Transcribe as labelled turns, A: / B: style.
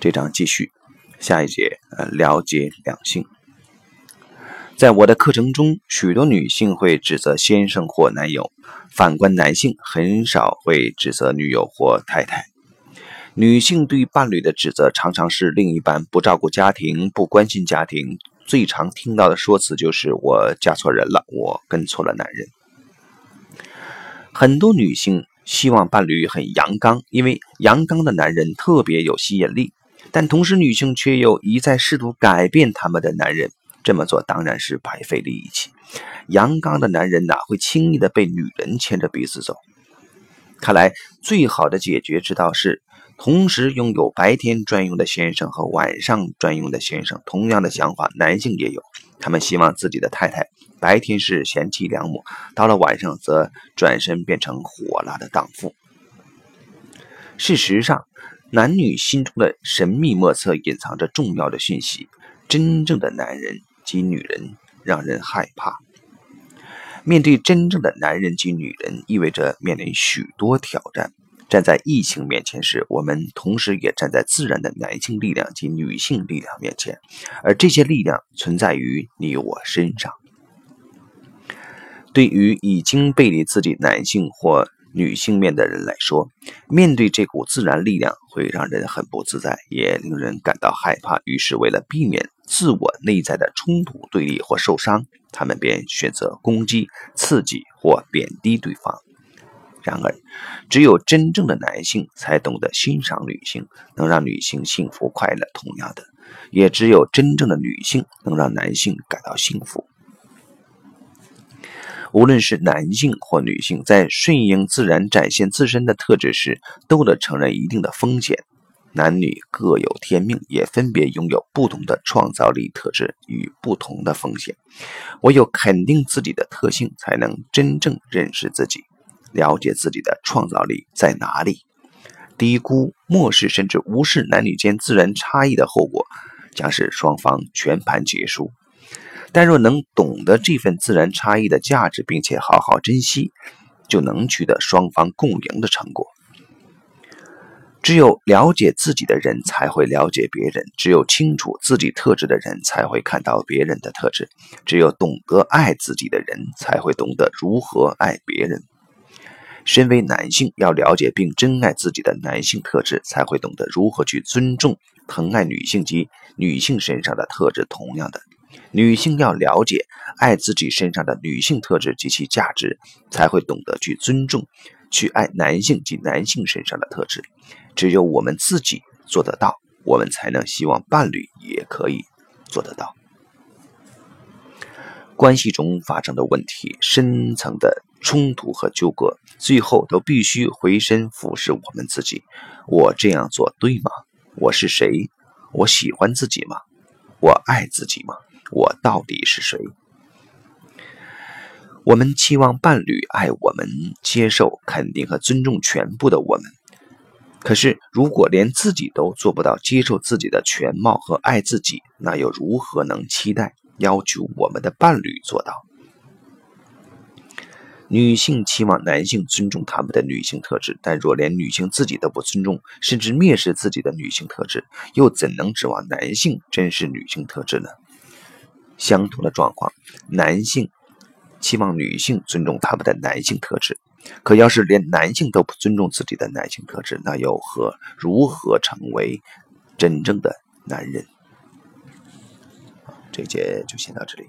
A: 这章继续，下一节呃了解两性。在我的课程中，许多女性会指责先生或男友，反观男性很少会指责女友或太太。女性对伴侣的指责常常是另一半不照顾家庭、不关心家庭。最常听到的说辞就是“我嫁错人了，我跟错了男人”。很多女性希望伴侣很阳刚，因为阳刚的男人特别有吸引力。但同时，女性却又一再试图改变他们的男人。这么做当然是白费力气。阳刚的男人哪会轻易的被女人牵着鼻子走？看来，最好的解决之道是同时拥有白天专用的先生和晚上专用的先生。同样的想法，男性也有。他们希望自己的太太白天是贤妻良母，到了晚上则转身变成火辣的荡妇。事实上，男女心中的神秘莫测隐藏着重要的讯息。真正的男人。及女人让人害怕。面对真正的男人及女人，意味着面临许多挑战。站在异性面前时，我们同时也站在自然的男性力量及女性力量面前，而这些力量存在于你我身上。对于已经背离自己男性或女性面的人来说，面对这股自然力量会让人很不自在，也令人感到害怕。于是，为了避免，自我内在的冲突、对立或受伤，他们便选择攻击、刺激或贬低对方。然而，只有真正的男性才懂得欣赏女性，能让女性幸福快乐。同样的，也只有真正的女性能让男性感到幸福。无论是男性或女性，在顺应自然展现自身的特质时，都得承认一定的风险。男女各有天命，也分别拥有不同的创造力特质与不同的风险。唯有肯定自己的特性，才能真正认识自己，了解自己的创造力在哪里。低估、漠视甚至无视男女间自然差异的后果，将是双方全盘皆输。但若能懂得这份自然差异的价值，并且好好珍惜，就能取得双方共赢的成果。只有了解自己的人才会了解别人，只有清楚自己特质的人才会看到别人的特质，只有懂得爱自己的人才会懂得如何爱别人。身为男性，要了解并珍爱自己的男性特质，才会懂得如何去尊重、疼爱女性及女性身上的特质。同样的，女性要了解、爱自己身上的女性特质及其价值，才会懂得去尊重。去爱男性及男性身上的特质，只有我们自己做得到，我们才能希望伴侣也可以做得到。关系中发生的问题、深层的冲突和纠葛，最后都必须回身俯视我们自己：我这样做对吗？我是谁？我喜欢自己吗？我爱自己吗？我到底是谁？我们期望伴侣爱我们、接受、肯定和尊重全部的我们。可是，如果连自己都做不到接受自己的全貌和爱自己，那又如何能期待、要求我们的伴侣做到？女性期望男性尊重他们的女性特质，但若连女性自己都不尊重，甚至蔑视自己的女性特质，又怎能指望男性珍视女性特质呢？相同的状况，男性。期望女性尊重他们的男性特质，可要是连男性都不尊重自己的男性特质，那又何如何成为真正的男人？这节就先到这里。